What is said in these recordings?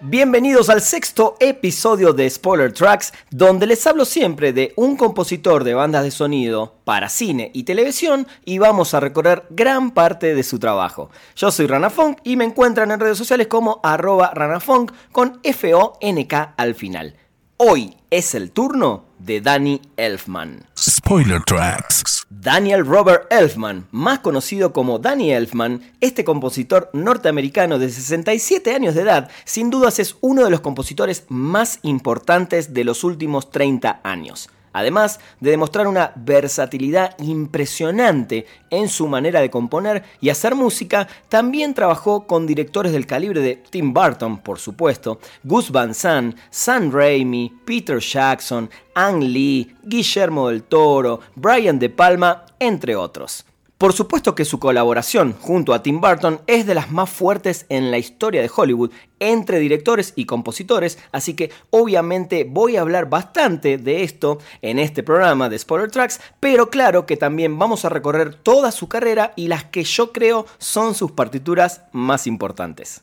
Bienvenidos al sexto episodio de Spoiler Tracks, donde les hablo siempre de un compositor de bandas de sonido para cine y televisión y vamos a recorrer gran parte de su trabajo. Yo soy Rana Funk y me encuentran en redes sociales como arroba ranafunk con F-O-N-K al final. Hoy es el turno de Danny Elfman. Spoiler Tracks. Daniel Robert Elfman, más conocido como Danny Elfman, este compositor norteamericano de 67 años de edad, sin dudas es uno de los compositores más importantes de los últimos 30 años además de demostrar una versatilidad impresionante en su manera de componer y hacer música, también trabajó con directores del calibre de Tim Burton, por supuesto, Gus Van Sant, Sam Raimi, Peter Jackson, Ang Lee, Guillermo del Toro, Brian De Palma, entre otros. Por supuesto que su colaboración junto a Tim Burton es de las más fuertes en la historia de Hollywood entre directores y compositores, así que obviamente voy a hablar bastante de esto en este programa de Spoiler Tracks, pero claro que también vamos a recorrer toda su carrera y las que yo creo son sus partituras más importantes.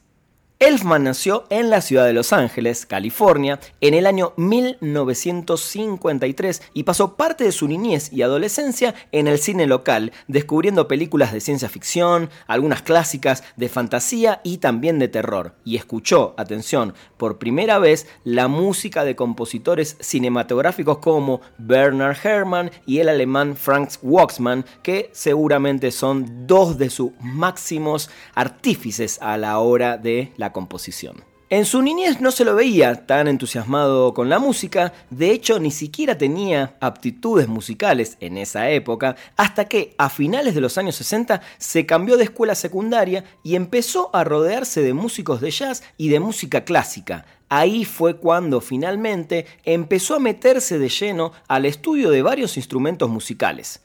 Elfman nació en la ciudad de Los Ángeles, California, en el año 1953 y pasó parte de su niñez y adolescencia en el cine local, descubriendo películas de ciencia ficción, algunas clásicas de fantasía y también de terror. Y escuchó, atención, por primera vez la música de compositores cinematográficos como Bernard Herrmann y el alemán Franz Waxman, que seguramente son dos de sus máximos artífices a la hora de la composición. En su niñez no se lo veía tan entusiasmado con la música, de hecho ni siquiera tenía aptitudes musicales en esa época, hasta que a finales de los años 60 se cambió de escuela secundaria y empezó a rodearse de músicos de jazz y de música clásica. Ahí fue cuando finalmente empezó a meterse de lleno al estudio de varios instrumentos musicales.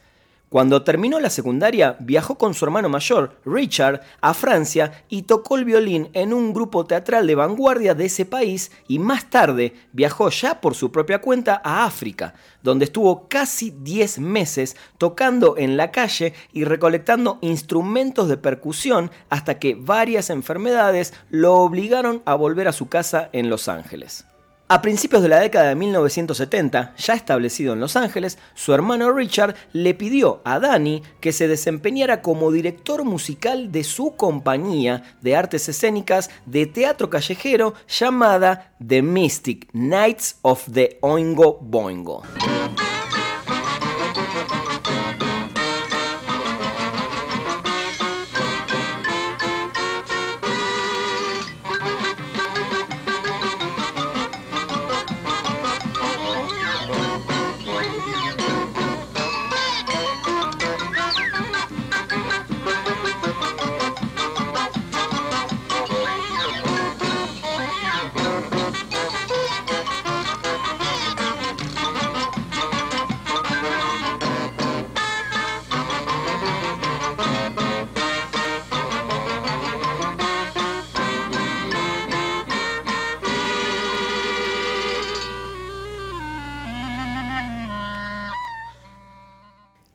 Cuando terminó la secundaria, viajó con su hermano mayor, Richard, a Francia y tocó el violín en un grupo teatral de vanguardia de ese país y más tarde viajó ya por su propia cuenta a África, donde estuvo casi 10 meses tocando en la calle y recolectando instrumentos de percusión hasta que varias enfermedades lo obligaron a volver a su casa en Los Ángeles. A principios de la década de 1970, ya establecido en Los Ángeles, su hermano Richard le pidió a Danny que se desempeñara como director musical de su compañía de artes escénicas de teatro callejero llamada The Mystic Knights of the Oingo Boingo.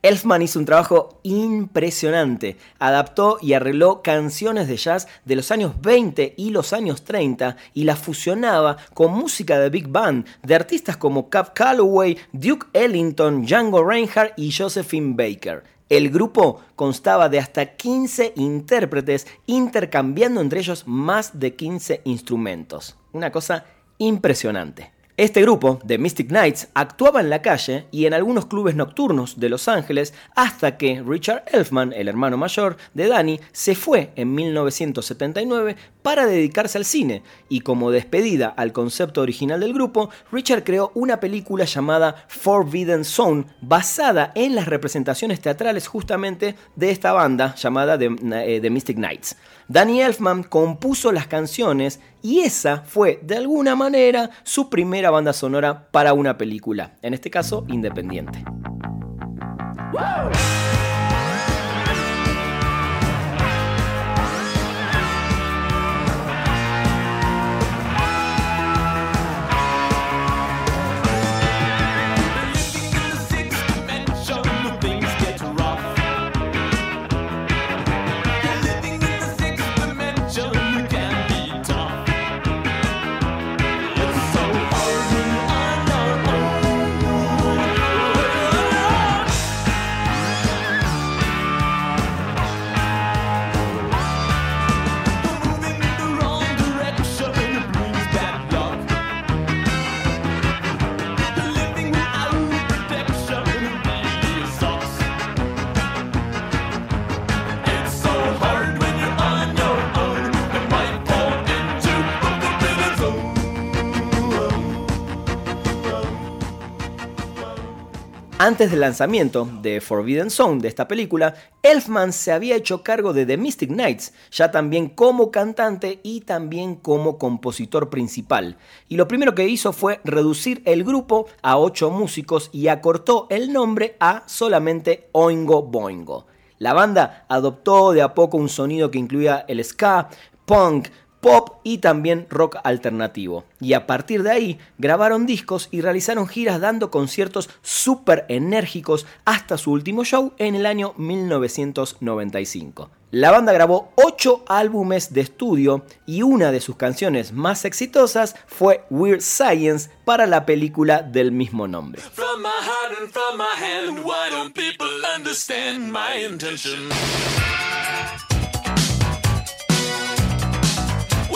Elfman hizo un trabajo impresionante. Adaptó y arregló canciones de jazz de los años 20 y los años 30 y las fusionaba con música de big band de artistas como Cap Calloway, Duke Ellington, Django Reinhardt y Josephine Baker. El grupo constaba de hasta 15 intérpretes intercambiando entre ellos más de 15 instrumentos. Una cosa impresionante. Este grupo, The Mystic Knights, actuaba en la calle y en algunos clubes nocturnos de Los Ángeles hasta que Richard Elfman, el hermano mayor de Danny, se fue en 1979 para dedicarse al cine, y como despedida al concepto original del grupo, Richard creó una película llamada Forbidden Zone, basada en las representaciones teatrales justamente de esta banda llamada The, eh, Mystic Knights. Danny Elfman compuso las canciones y esa fue, de alguna manera, su primera banda sonora para una película, en este caso independiente. Antes del lanzamiento de Forbidden Zone de esta película, Elfman se había hecho cargo de The Mystic Knights, ya también como cantante y también como compositor principal. Y lo primero que hizo fue reducir el grupo a ocho músicos y acortó el nombre a solamente Oingo Boingo. La banda adoptó de a poco un sonido que incluía el ska, punk, pop y también rock alternativo. Y a partir de ahí grabaron discos y realizaron giras dando conciertos súper enérgicos hasta su último show en el año 1995. La banda grabó 8 álbumes de estudio y una de sus canciones más exitosas fue Weird Science para la película del mismo nombre.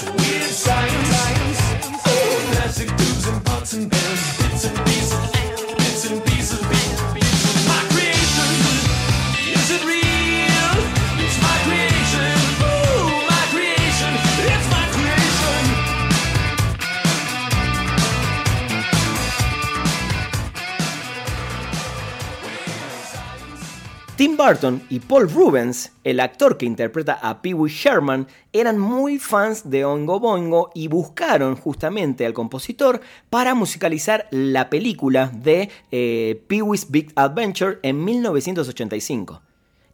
It's weird science. Tim Burton y Paul Rubens, el actor que interpreta a Pee Wee Herman, eran muy fans de Oingo Boingo y buscaron justamente al compositor para musicalizar la película de eh, Pee Wee's Big Adventure en 1985.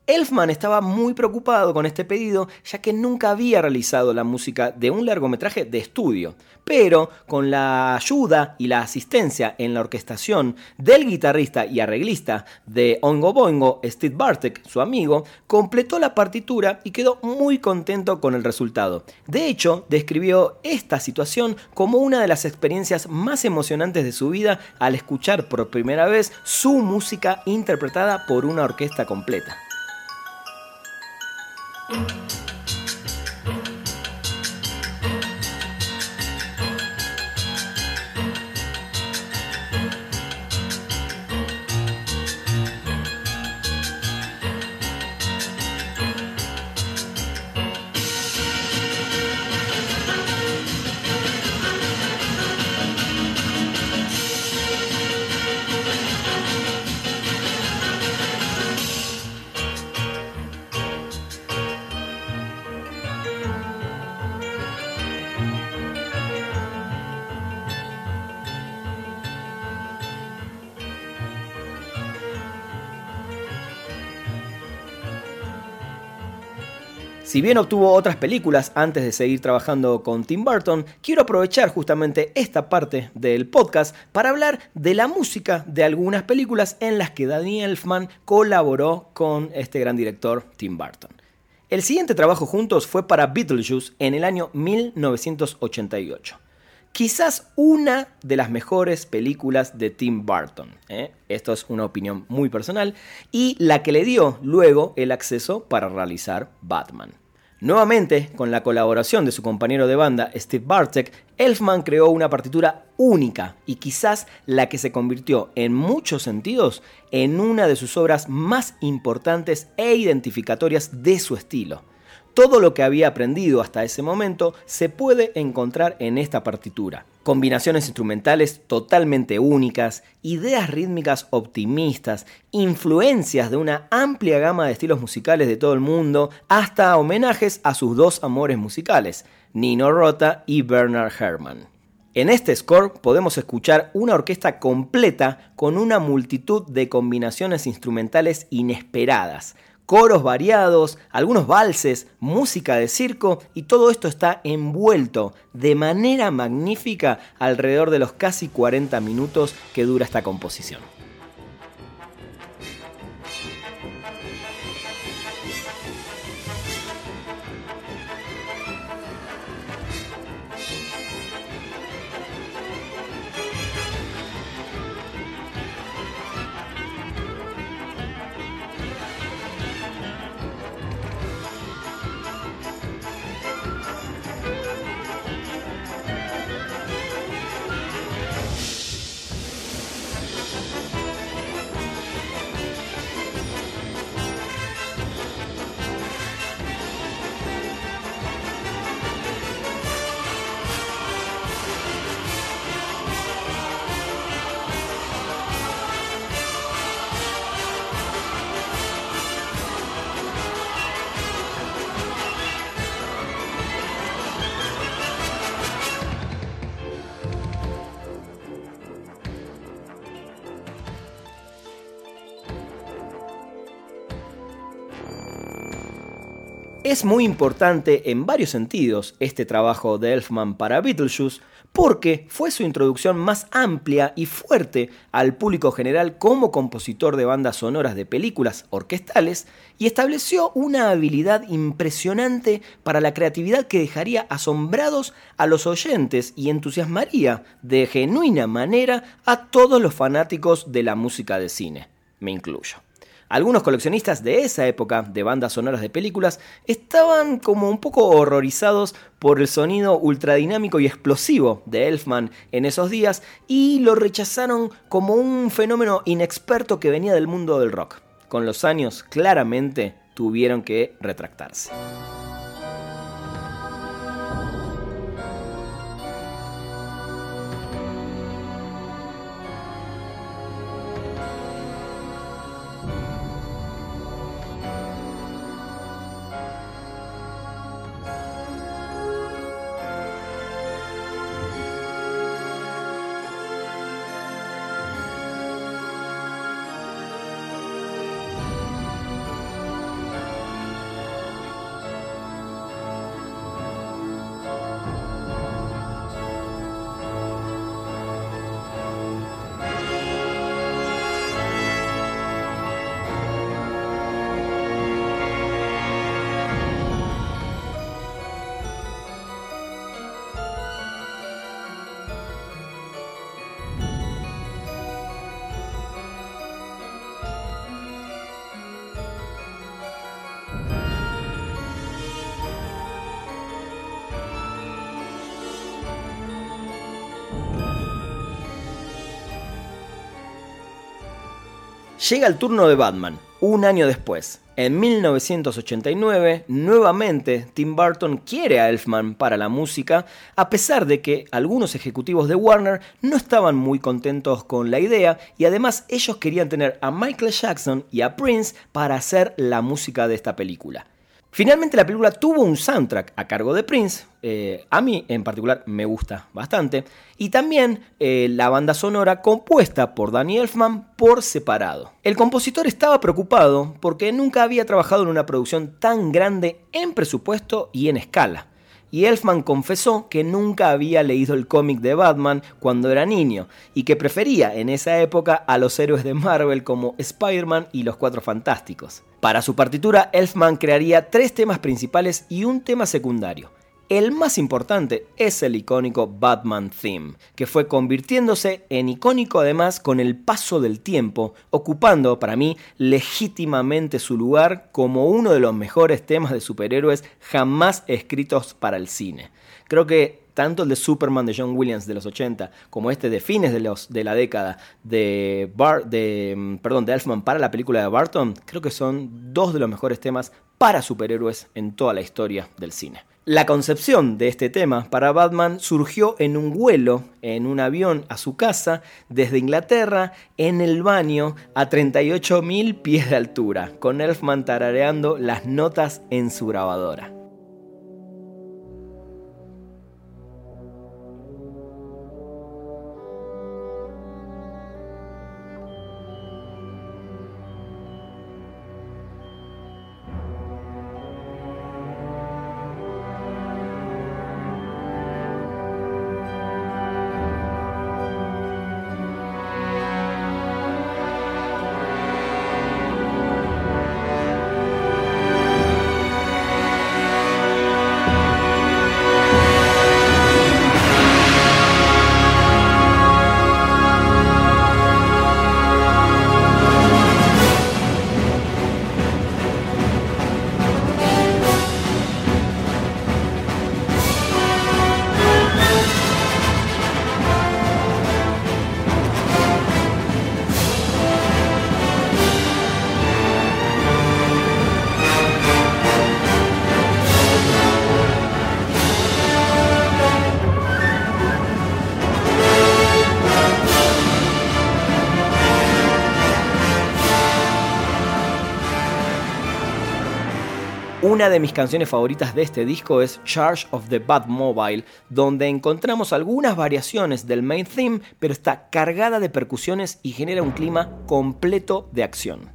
Elfman estaba muy preocupado con este pedido ya que nunca había realizado la música de un largometraje de estudio, pero con la ayuda y la asistencia en la orquestación del guitarrista y arreglista de Ongo Boingo, Steve Bartek, su amigo, completó la partitura y quedó muy contento con el resultado. De hecho, describió esta situación como una de las experiencias más emocionantes de su vida al escuchar por primera vez su música interpretada por una orquesta completa. Thank you. Si bien obtuvo otras películas antes de seguir trabajando con Tim Burton, quiero aprovechar justamente esta parte del podcast para hablar de la música de algunas películas en las que Danny Elfman colaboró con este gran director Tim Burton. El siguiente trabajo juntos fue para Beetlejuice en el año 1988 quizás una de las mejores películas de Tim Burton. ¿eh? Esto es una opinión muy personal. Y la que le dio luego el acceso para realizar Batman. Nuevamente, con la colaboración de su compañero de banda Steve Bartek, Elfman creó una partitura única y quizás la que se convirtió en muchos sentidos en una de sus obras más importantes e identificatorias de su estilo. Todo lo que había aprendido hasta ese momento se puede encontrar en esta partitura. Combinaciones instrumentales totalmente únicas, ideas rítmicas optimistas, influencias de una amplia gama de estilos musicales de todo el mundo, hasta homenajes a sus dos amores musicales, Nino Rota y Bernard Herrmann. En este score podemos escuchar una orquesta completa con una multitud de combinaciones instrumentales inesperadas, coros variados, algunos valses, música de circo y todo esto está envuelto de manera magnífica alrededor de los casi 40 minutos que dura esta composición. Es muy importante en varios sentidos este trabajo de Elfman para Beetlejuice porque fue su introducción más amplia y fuerte al público general como compositor de bandas sonoras de películas orquestales y estableció una habilidad impresionante para la creatividad que dejaría asombrados a los oyentes y entusiasmaría de genuina manera a todos los fanáticos de la música de cine. Me incluyo. Algunos coleccionistas de esa época de bandas sonoras de películas estaban como un poco horrorizados por el sonido ultradinámico y explosivo de Elfman en esos días y lo rechazaron como un fenómeno inexperto que venía del mundo del rock. Con los años claramente tuvieron que retractarse. Llega el turno de Batman, un año después. En 1989, nuevamente Tim Burton quiere a Elfman para la música, a pesar de que algunos ejecutivos de Warner no estaban muy contentos con la idea y además ellos querían tener a Michael Jackson y a Prince para hacer la música de esta película. Finalmente la película tuvo un soundtrack a cargo de Prince, eh, a mí en particular me gusta bastante, y también eh, la banda sonora compuesta por Danny Elfman por separado. El compositor estaba preocupado porque nunca había trabajado en una producción tan grande en presupuesto y en escala. Y Elfman confesó que nunca había leído el cómic de Batman cuando era niño y que prefería en esa época a los héroes de Marvel como Spider-Man y los Cuatro Fantásticos. Para su partitura, Elfman crearía tres temas principales y un tema secundario. El más importante es el icónico Batman Theme, que fue convirtiéndose en icónico además con el paso del tiempo, ocupando para mí legítimamente su lugar como uno de los mejores temas de superhéroes jamás escritos para el cine. Creo que tanto el de Superman de John Williams de los 80 como este de fines de, la década de, de, mm, perdón, de Elfman para la película de Barton, creo que son dos de los mejores temas para superhéroes en toda la historia del cine. La concepción de este tema para Batman surgió en un vuelo, en un avión a su casa, desde Inglaterra, en el baño, a 38.000 pies de altura, con Elfman tarareando las notas en su grabadora. Una de mis canciones favoritas de este disco es Charge of the Batmobile, donde encontramos algunas variaciones del main theme, pero está cargada de percusiones y genera un clima completo de acción.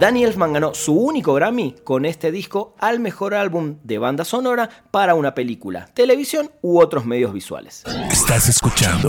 Danny Elfman ganó su único Grammy con este disco al mejor álbum de banda sonora para una película, televisión u otros medios visuales. Estás escuchando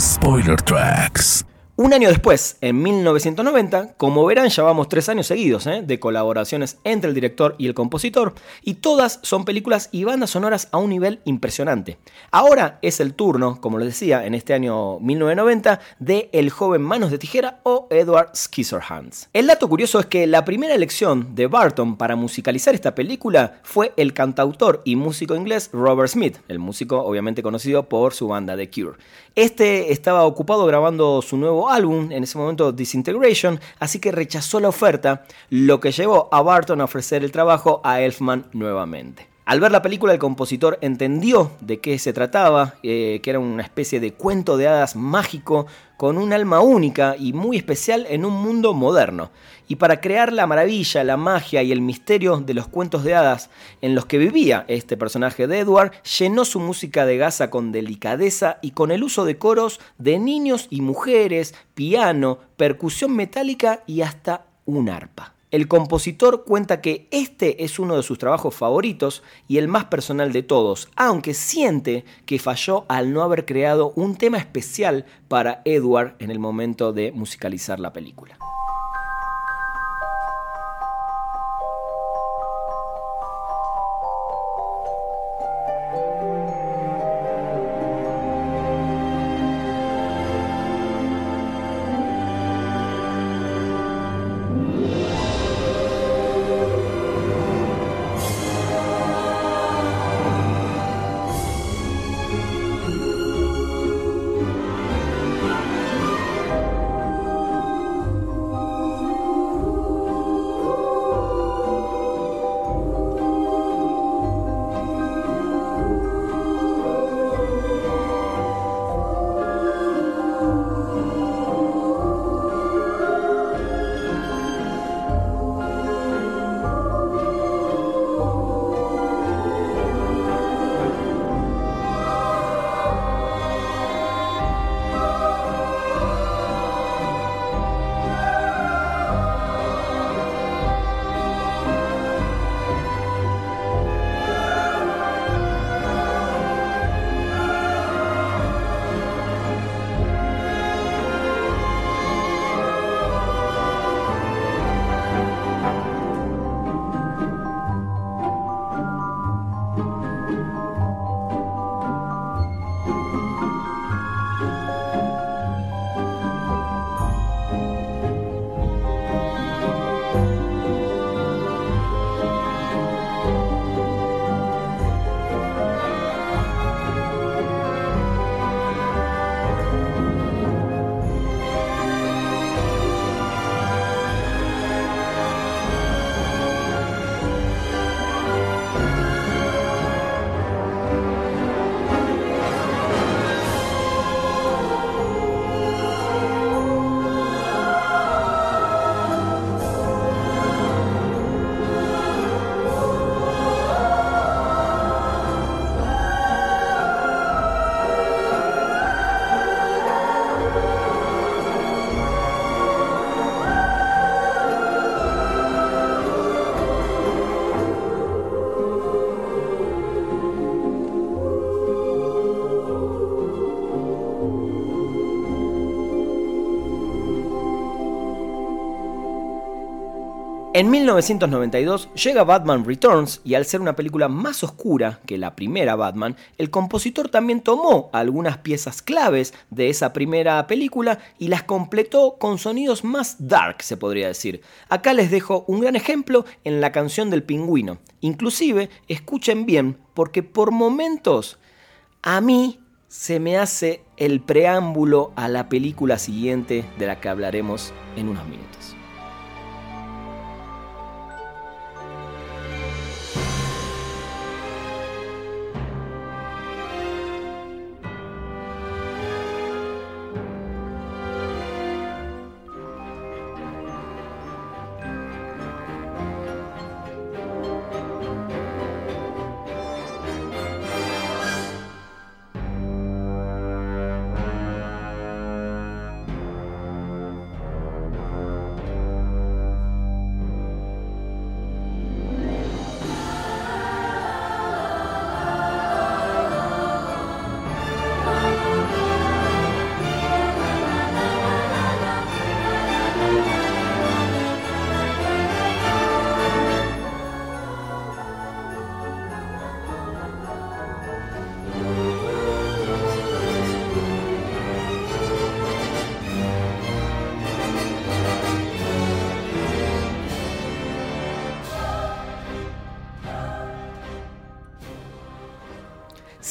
Spoiler Tracks. Un año después, en 1990, como verán, ya vamos tres años seguidos ¿eh? de colaboraciones entre el director y el compositor, y todas son películas y bandas sonoras a un nivel impresionante. Ahora es el turno, como les decía, en este año 1990, de El joven Manos de Tijera o Edward Scissorhands. El dato curioso es que la primera elección de Barton para musicalizar esta película fue el cantautor y músico inglés Robert Smith, el músico obviamente conocido por su banda The Cure. Este estaba ocupado grabando su nuevo álbum, en ese momento Disintegration, así que rechazó la oferta, lo que llevó a Barton a ofrecer el trabajo a Elfman nuevamente. Al ver la película, el compositor entendió de qué se trataba, eh, que era una especie de cuento de hadas mágico con un alma única y muy especial en un mundo moderno. Y para crear la maravilla, la magia y el misterio de los cuentos de hadas en los que vivía este personaje de Edward, llenó su música de gasa con delicadeza y con el uso de coros de niños y mujeres, piano, percusión metálica y hasta un arpa. El compositor cuenta que este es uno de sus trabajos favoritos y el más personal de todos, aunque siente que falló al no haber creado un tema especial para Edward en el momento de musicalizar la película. En 1992 llega Batman Returns y al ser una película más oscura que la primera Batman, el compositor también tomó algunas piezas claves de esa primera película y las completó con sonidos más dark, se podría decir. Acá les dejo un gran ejemplo en la canción del pingüino. Inclusive, escuchen bien, porque por momentos a mí se me hace el preámbulo a la película siguiente de la que hablaremos en unos minutos.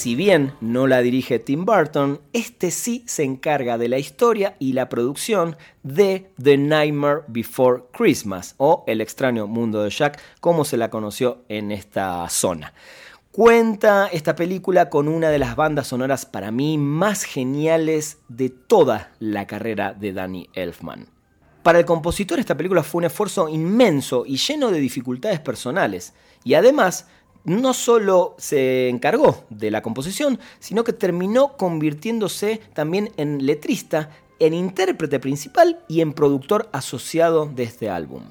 Si bien no la dirige Tim Burton, este sí se encarga de la historia y la producción de The Nightmare Before Christmas o El extraño mundo de Jack, como se la conoció en esta zona. Cuenta esta película con una de las bandas sonoras para mí más geniales de toda la carrera de Danny Elfman. Para el compositor esta película fue un esfuerzo inmenso y lleno de dificultades personales, y además no solo se encargó de la composición, sino que terminó convirtiéndose también en letrista, en intérprete principal y en productor asociado de este álbum.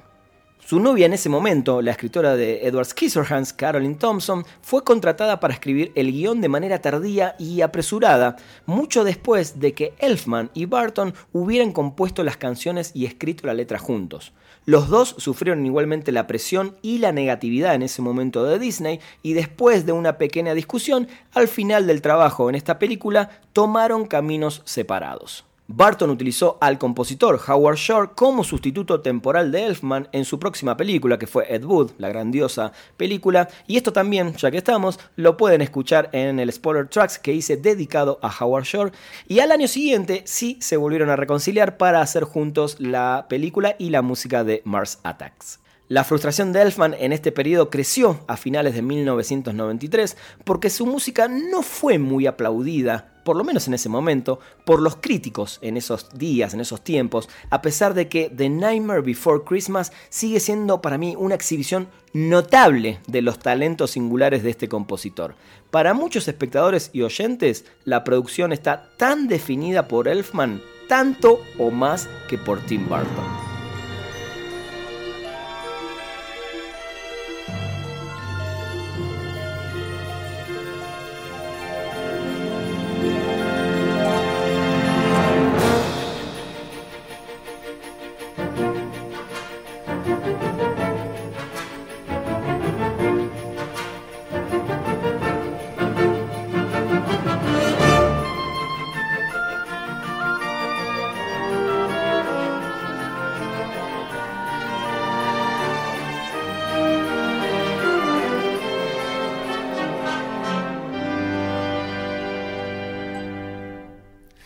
Su novia en ese momento, la escritora de Edward Scissorhands, Caroline Thompson, fue contratada para escribir el guion de manera tardía y apresurada, mucho después de que Elfman y Barton hubieran compuesto las canciones y escrito la letra juntos. Los dos sufrieron igualmente la presión y la negatividad en ese momento de Disney y después de una pequeña discusión, al final del trabajo en esta película, tomaron caminos separados. Barton utilizó al compositor Howard Shore como sustituto temporal de Elfman en su próxima película, que fue Ed Wood, la grandiosa película. Y esto también, ya que estamos, lo pueden escuchar en el Spoiler Tracks que hice dedicado a Howard Shore. Y al año siguiente sí se volvieron a reconciliar para hacer juntos la película y la música de Mars Attacks. La frustración de Elfman en este periodo creció a finales de 1993 porque su música no fue muy aplaudida, por lo menos en ese momento, por los críticos en esos días, en esos tiempos, a pesar de que The Nightmare Before Christmas sigue siendo para mí una exhibición notable de los talentos singulares de este compositor. Para muchos espectadores y oyentes, la producción está tan definida por Elfman, tanto o más que por Tim Burton.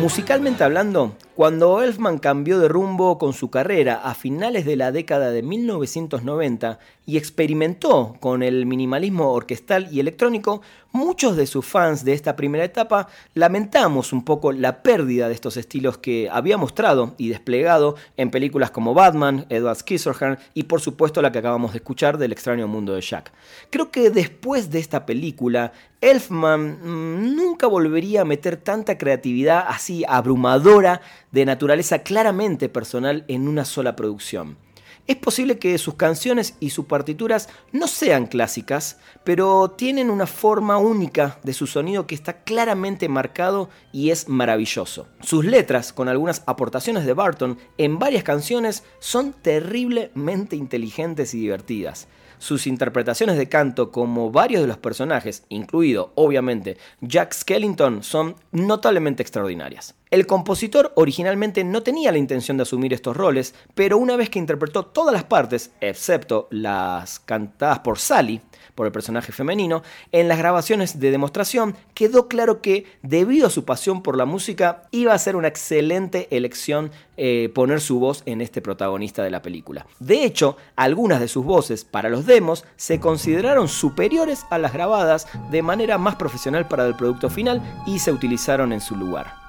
Musicalmente hablando, cuando Elfman cambió de rumbo con su carrera a finales de la década de 1990 y experimentó con el minimalismo orquestal y electrónico, muchos de sus fans de esta primera etapa lamentamos un poco la pérdida de estos estilos que había mostrado y desplegado en películas como Batman, Edward Scissorhands y por supuesto la que acabamos de escuchar del extraño mundo de Jack. Creo que después de esta película, Elfman mm, nunca volvería a meter tanta creatividad así abrumadora de naturaleza claramente personal en una sola producción. Es posible que sus canciones y sus partituras no sean clásicas, pero tienen una forma única de su sonido que está claramente marcado y es maravilloso. Sus letras, con algunas aportaciones de Barton en varias canciones, son terriblemente inteligentes y divertidas. Sus interpretaciones de canto como varios de los personajes, incluido obviamente Jack Skellington, son notablemente extraordinarias. El compositor originalmente no tenía la intención de asumir estos roles, pero una vez que interpretó todas las partes, excepto las cantadas por Sally, por el personaje femenino, en las grabaciones de demostración quedó claro que, debido a su pasión por la música, iba a ser una excelente elección eh, poner su voz en este protagonista de la película. De hecho, algunas de sus voces para los demos se consideraron superiores a las grabadas de manera más profesional para el producto final y se utilizaron en su lugar.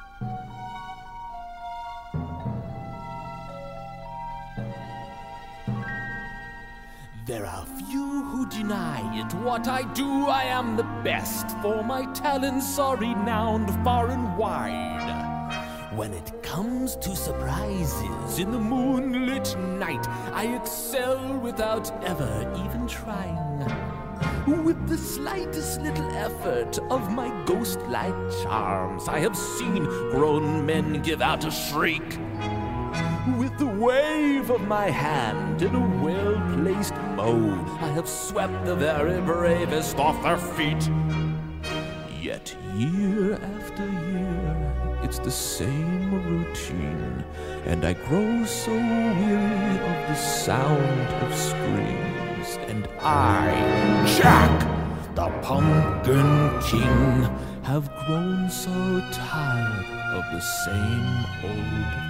Deny it. What I do, I am the best, for my talents are renowned far and wide. When it comes to surprises in the moonlit night, I excel without ever even trying. With the slightest little effort of my ghost like charms, I have seen grown men give out a shriek. With the wave of my hand in a well placed mode, I have swept the very bravest off their feet. Yet year after year, it's the same routine, and I grow so weary of the sound of screams. And I, Jack, the Pumpkin King, have grown so tired of the same old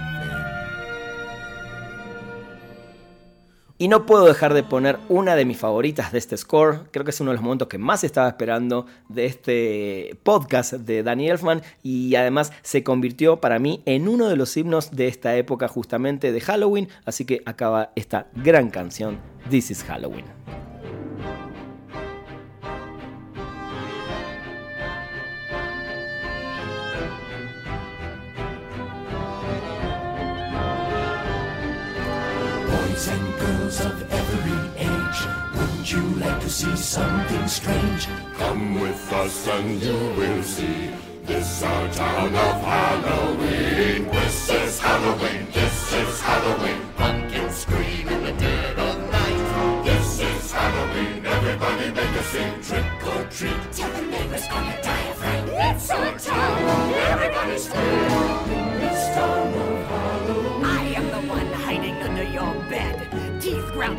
Y no puedo dejar de poner una de mis favoritas de este score. Creo que es uno de los momentos que más estaba esperando de este podcast de Danny Elfman. Y además se convirtió para mí en uno de los himnos de esta época justamente de Halloween. Así que acaba esta gran canción, This is Halloween. Us and you will see. This our town of Halloween. This is Halloween. This is Halloween. Pumpkins scream in the dead of night. This is Halloween. Everybody make a scene. Trick or treat. Tell the neighbors on your diaphragm. It's our town. Everybody scream. This town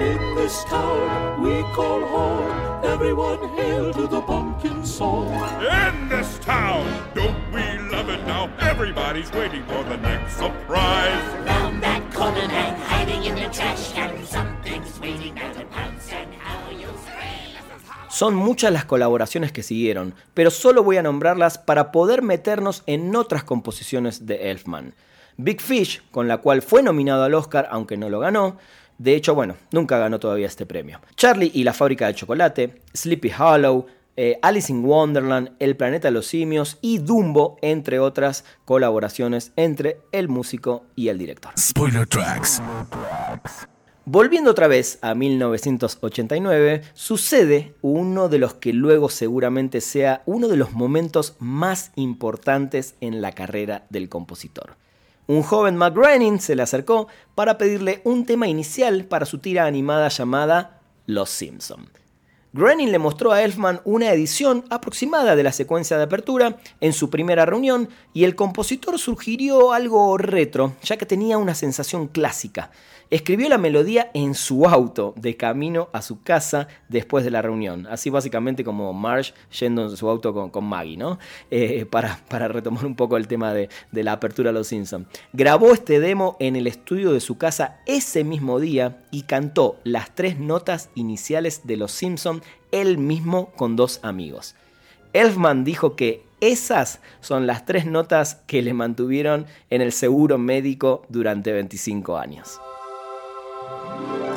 In this town we call home, everyone hail to the pumpkin song. In this town, don't we love it now? Everybody's waiting for the next surprise. Found that corner and hiding in the trash can. Son muchas las colaboraciones que siguieron, pero solo voy a nombrarlas para poder meternos en otras composiciones de Elfman. Big Fish, con la cual fue nominado al Oscar, aunque no lo ganó. De hecho, bueno, nunca ganó todavía este premio. Charlie y la fábrica de chocolate, Sleepy Hollow, eh, Alice in Wonderland, El planeta de los simios y Dumbo, entre otras colaboraciones entre el músico y el director. Spoiler tracks. Volviendo otra vez a 1989, sucede uno de los que luego seguramente sea uno de los momentos más importantes en la carrera del compositor. Un joven Matt Groening se le acercó para pedirle un tema inicial para su tira animada llamada Los Simpson. Groening le mostró a Elfman una edición aproximada de la secuencia de apertura en su primera reunión y el compositor sugirió algo retro, ya que tenía una sensación clásica. Escribió la melodía en su auto, de camino a su casa después de la reunión. Así básicamente como Marsh yendo en su auto con, Maggie, ¿no? Eh, para, para, retomar un poco el tema de, de la apertura a Los Simpsons. Grabó este demo en el estudio de su casa ese mismo día y cantó las tres notas iniciales de Los Simpsons él mismo con dos amigos. Elfman dijo que esas son las tres notas que le mantuvieron en el seguro médico durante 25 años. Sin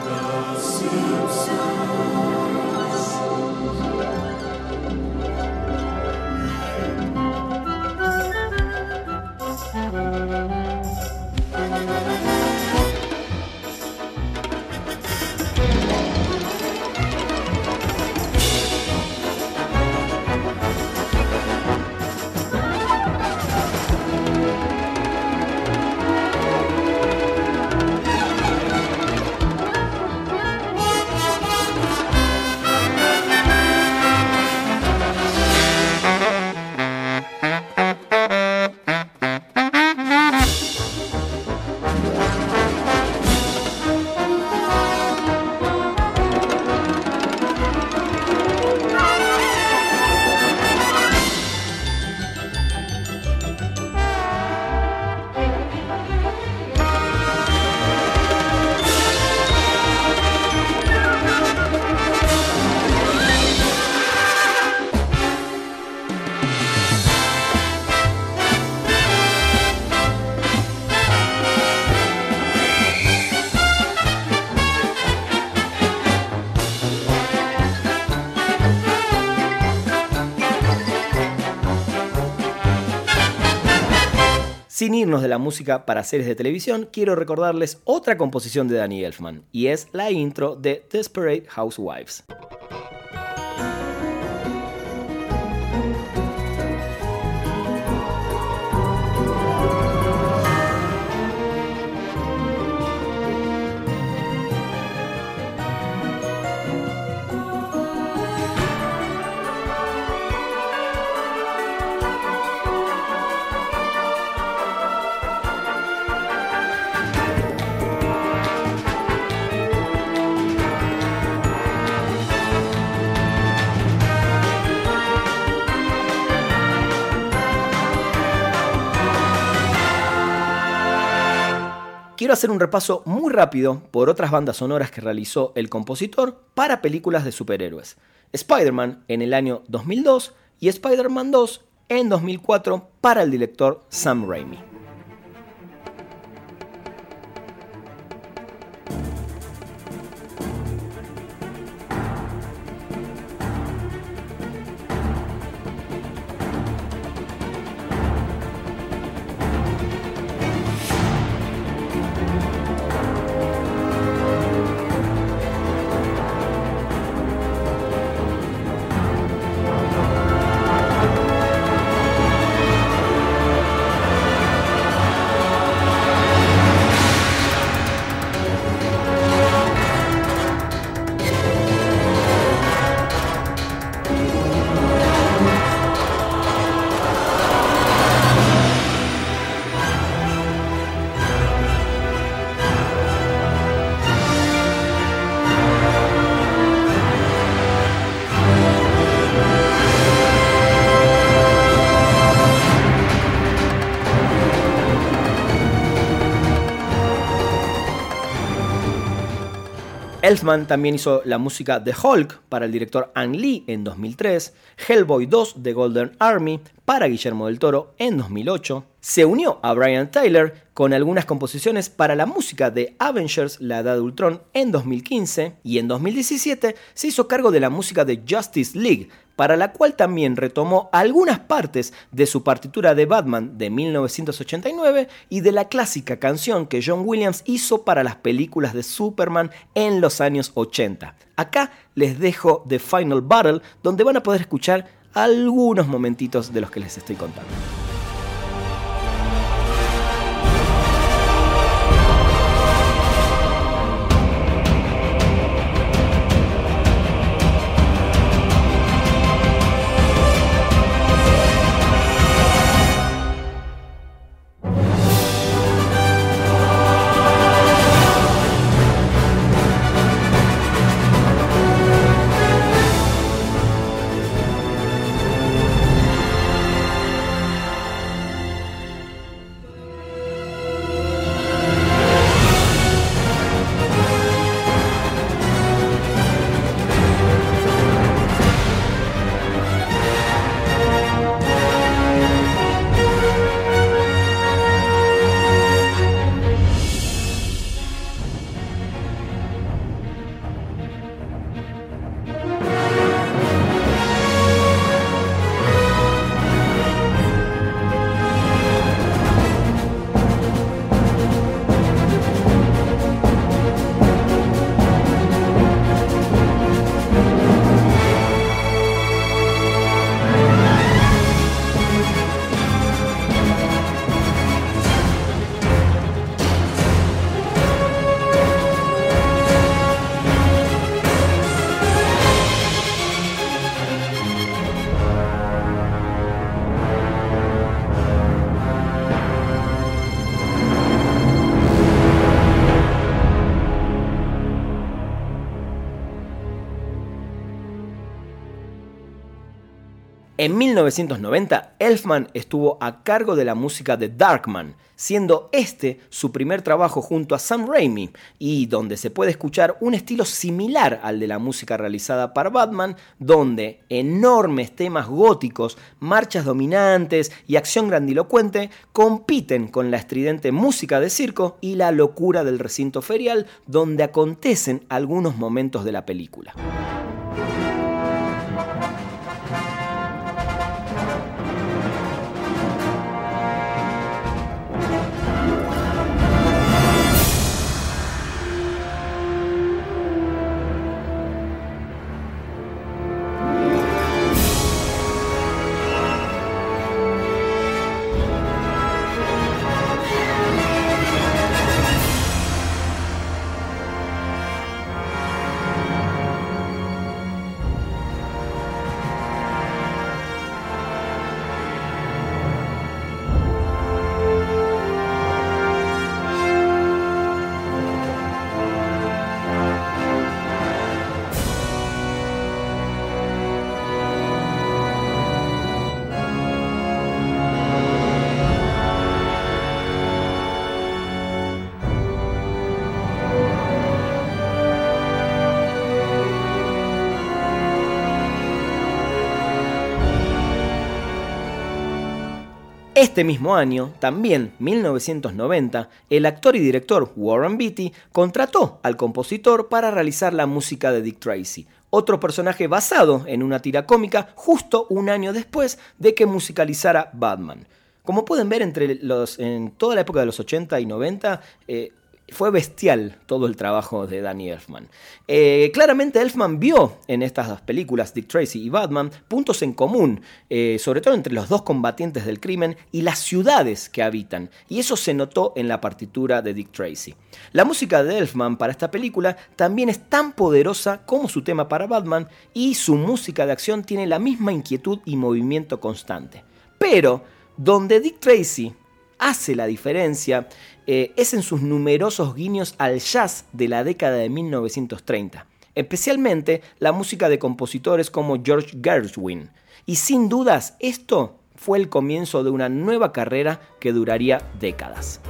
de la música para series de televisión, quiero recordarles otra composición de Danny Elfman, y es la intro de Desperate Housewives. Hacer un repaso muy rápido por otras bandas sonoras que realizó el compositor para películas de superhéroes. Spider-Man en el año 2002 y Spider-Man 2 en 2004 para el director Sam Raimi. Elfman también hizo la música de Hulk para el director Ang Lee en 2003, Hellboy 2 de Golden Army para Guillermo del Toro en 2008. Se unió a Brian Tyler con algunas composiciones para la música de Avengers La Edad de Ultron en 2015 y en 2017 se hizo cargo de la música de Justice League para la cual también retomó algunas partes de su partitura de Batman de 1989 y de la clásica canción que John Williams hizo para las películas de Superman en los años 80. Acá les dejo The Final Battle, donde van a poder escuchar algunos momentitos de los que les estoy contando. En 1990, Elfman estuvo a cargo de la música de Darkman, siendo este su primer trabajo junto a Sam Raimi, y donde se puede escuchar un estilo similar al de la música realizada para Batman, donde enormes temas góticos, marchas dominantes y acción grandilocuente compiten con la estridente música de circo y la locura del recinto ferial donde acontecen algunos momentos de la película. Este mismo año, también 1990, el actor y director Warren Beatty contrató al compositor para realizar la música de Dick Tracy, otro personaje basado en una tira cómica justo un año después de que musicalizara Batman. Como pueden ver, entre los, en toda la época de los 80 y 90, fue bestial todo el trabajo de Danny Elfman. Eh, claramente Elfman vio en estas dos películas, Dick Tracy y Batman, puntos en común, eh, sobre todo entre los dos combatientes del crimen y las ciudades que habitan, y eso se notó en la partitura de Dick Tracy. La música de Elfman para esta película también es tan poderosa como su tema para Batman, y su música de acción tiene la misma inquietud y movimiento constante. Pero, donde Dick Tracy hace la diferencia eh, es en sus numerosos guiños al jazz de la década de 1930, especialmente la música de compositores como George Gershwin. Y sin dudas, esto fue el comienzo de una nueva carrera que duraría décadas.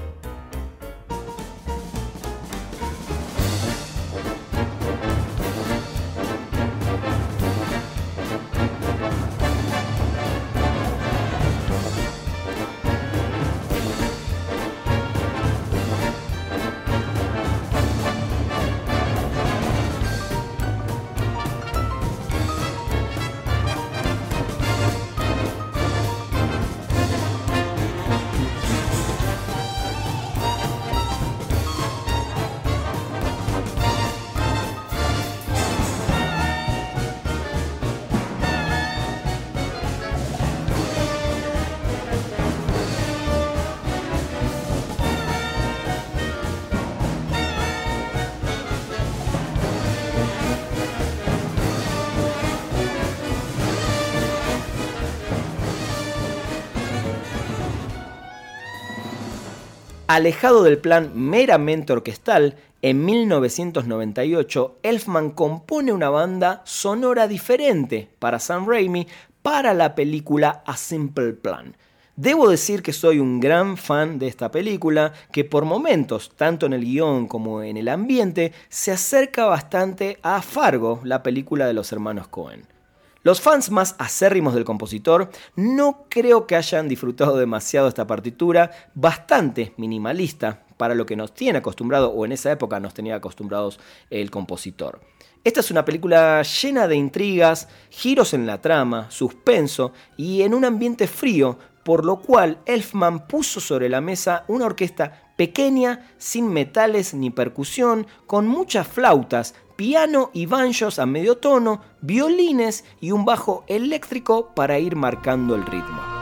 Alejado del plan meramente orquestal, en 1998 Elfman compone una banda sonora diferente para Sam Raimi para la película A Simple Plan. Debo decir que soy un gran fan de esta película, que por momentos, tanto en el guion como en el ambiente, se acerca bastante a Fargo, la película de los hermanos Cohen. Los fans más acérrimos del compositor no creo que hayan disfrutado demasiado esta partitura, bastante minimalista para lo que nos tiene acostumbrado, o en esa época nos tenía acostumbrados el compositor. Esta es una película llena de intrigas, giros en la trama, suspenso y en un ambiente frío, por lo cual Elfman puso sobre la mesa una orquesta pequeña, sin metales ni percusión, con muchas flautas, piano y banjos a medio tono, violines y un bajo eléctrico para ir marcando el ritmo.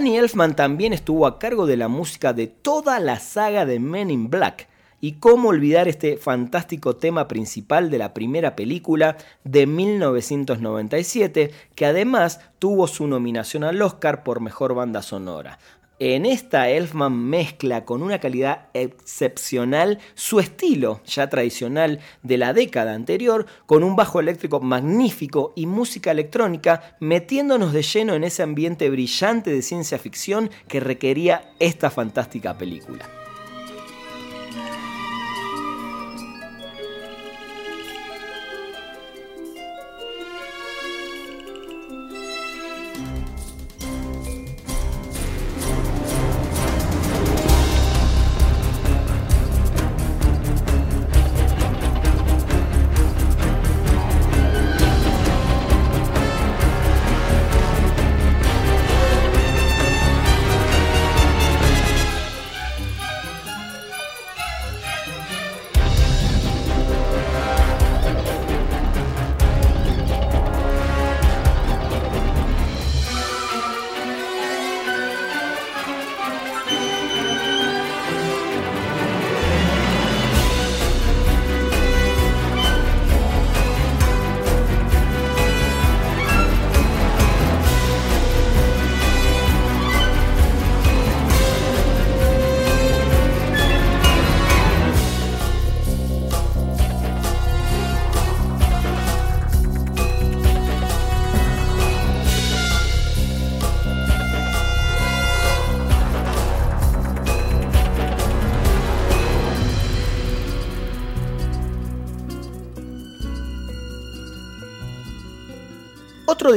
Danny Elfman también estuvo a cargo de la música de toda la saga de Men in Black. Y cómo olvidar este fantástico tema principal de la primera película de 1997, que además tuvo su nominación al Oscar por Mejor Banda Sonora. En esta Elfman mezcla con una calidad excepcional su estilo ya tradicional de la década anterior con un bajo eléctrico magnífico y música electrónica metiéndonos de lleno en ese ambiente brillante de ciencia ficción que requería esta fantástica película.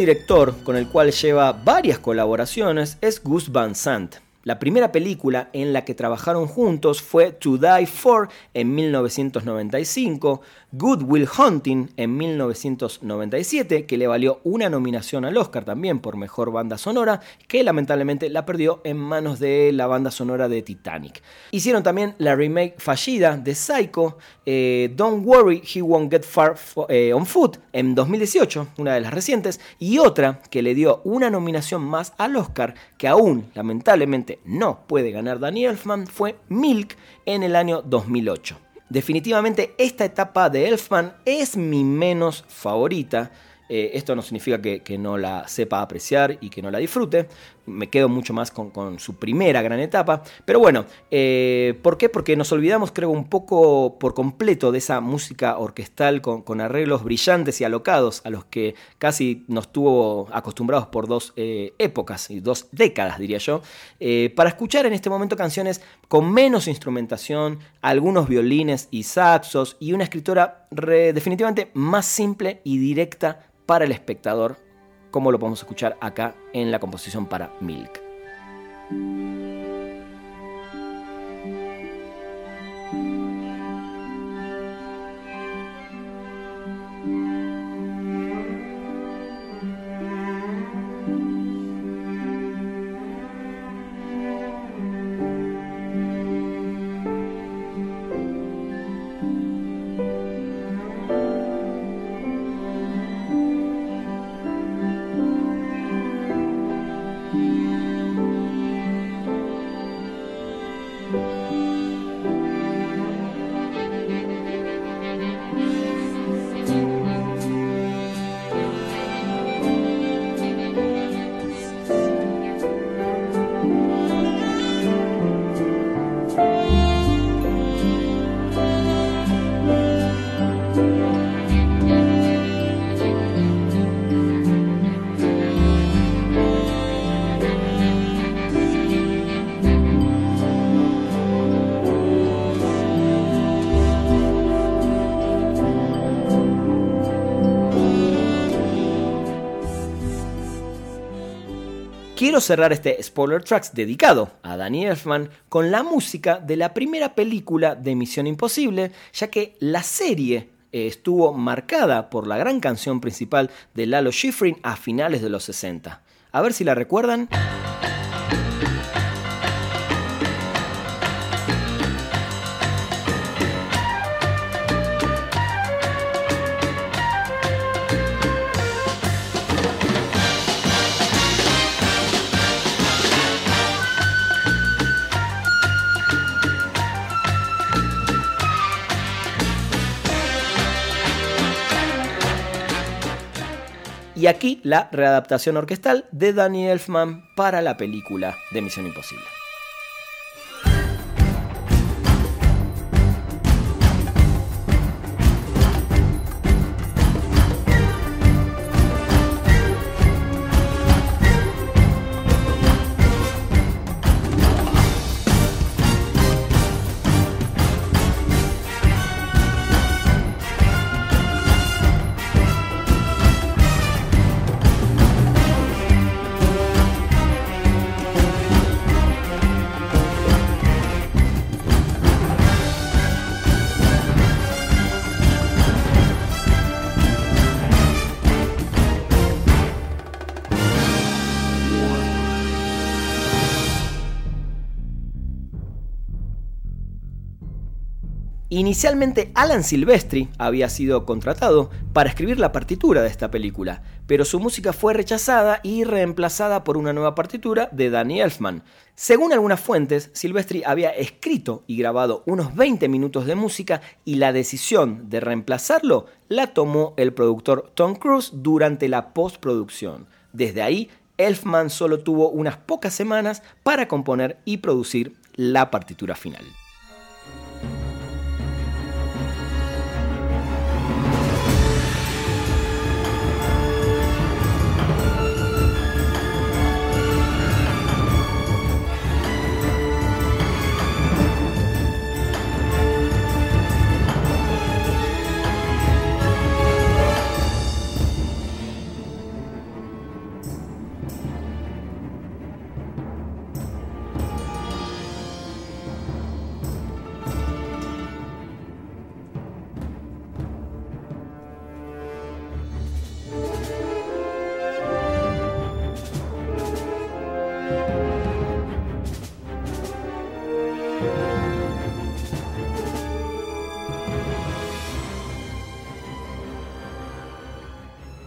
Director con el cual lleva varias colaboraciones es Gus Van Sant. La primera película en la que trabajaron juntos fue To Die For en 1995, Good Will Hunting en 1997, que le valió una nominación al Oscar también por Mejor Banda Sonora, que lamentablemente la perdió en manos de la banda sonora de Titanic. Hicieron también la remake fallida de Psycho, eh, Don't Worry, He Won't Get Far eh, on Foot en 2018, una de las recientes, y otra que le dio una nominación más al Oscar, que aún lamentablemente no puede ganar Danny Elfman, fue Milk en el año 2008. Definitivamente esta etapa de Elfman es mi menos favorita. Eh, esto no significa que, no la sepa apreciar y que no la disfrute. Me quedo mucho más con, su primera gran etapa. Pero bueno, eh, ¿por qué? Porque nos olvidamos, creo, un poco por completo de esa música orquestal con, arreglos brillantes y alocados a los que casi nos tuvo acostumbrados por dos eh, épocas y dos décadas, diría yo. para escuchar en este momento canciones con menos instrumentación, algunos violines y saxos y una escritora definitivamente más simple y directa para el espectador, como lo podemos escuchar acá en la composición para Milk. Quiero cerrar este Spoiler Tracks dedicado a Danny Elfman con la música de la primera película de Misión Imposible, ya que la serie eh, estuvo marcada por la gran canción principal de Lalo Schifrin a finales de los 60. A ver si la recuerdan. Y aquí la readaptación orquestal de Danny Elfman para la película de Misión Imposible. Inicialmente Alan Silvestri había sido contratado para escribir la partitura de esta película, pero su música fue rechazada y reemplazada por una nueva partitura de Danny Elfman. Según algunas fuentes, Silvestri había escrito y grabado unos 20 minutos de música y la decisión de reemplazarlo la tomó el productor Tom Cruise durante la postproducción. Desde ahí, Elfman solo tuvo unas pocas semanas para componer y producir la partitura final.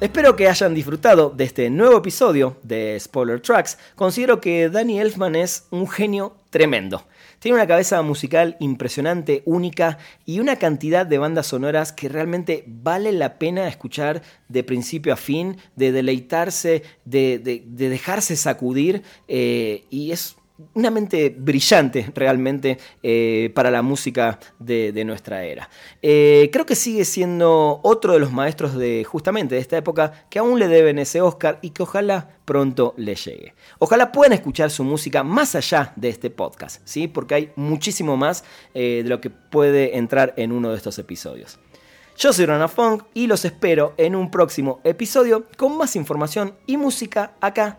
Espero que hayan disfrutado de este nuevo episodio de Spoiler Tracks. Considero que Danny Elfman es un genio tremendo. Tiene una cabeza musical impresionante, única y una cantidad de bandas sonoras que realmente vale la pena escuchar de principio a fin, de deleitarse, de, dejarse sacudir eh, y es una mente brillante realmente eh, para la música de, nuestra era. Eh, creo que sigue siendo otro de los maestros de justamente de esta época que aún le deben ese Oscar y que ojalá pronto le llegue. Ojalá puedan escuchar su música más allá de este podcast, ¿sí? porque hay muchísimo más eh, de lo que puede entrar en uno de estos episodios. Yo soy Rana Funk y los espero en un próximo episodio con más información y música acá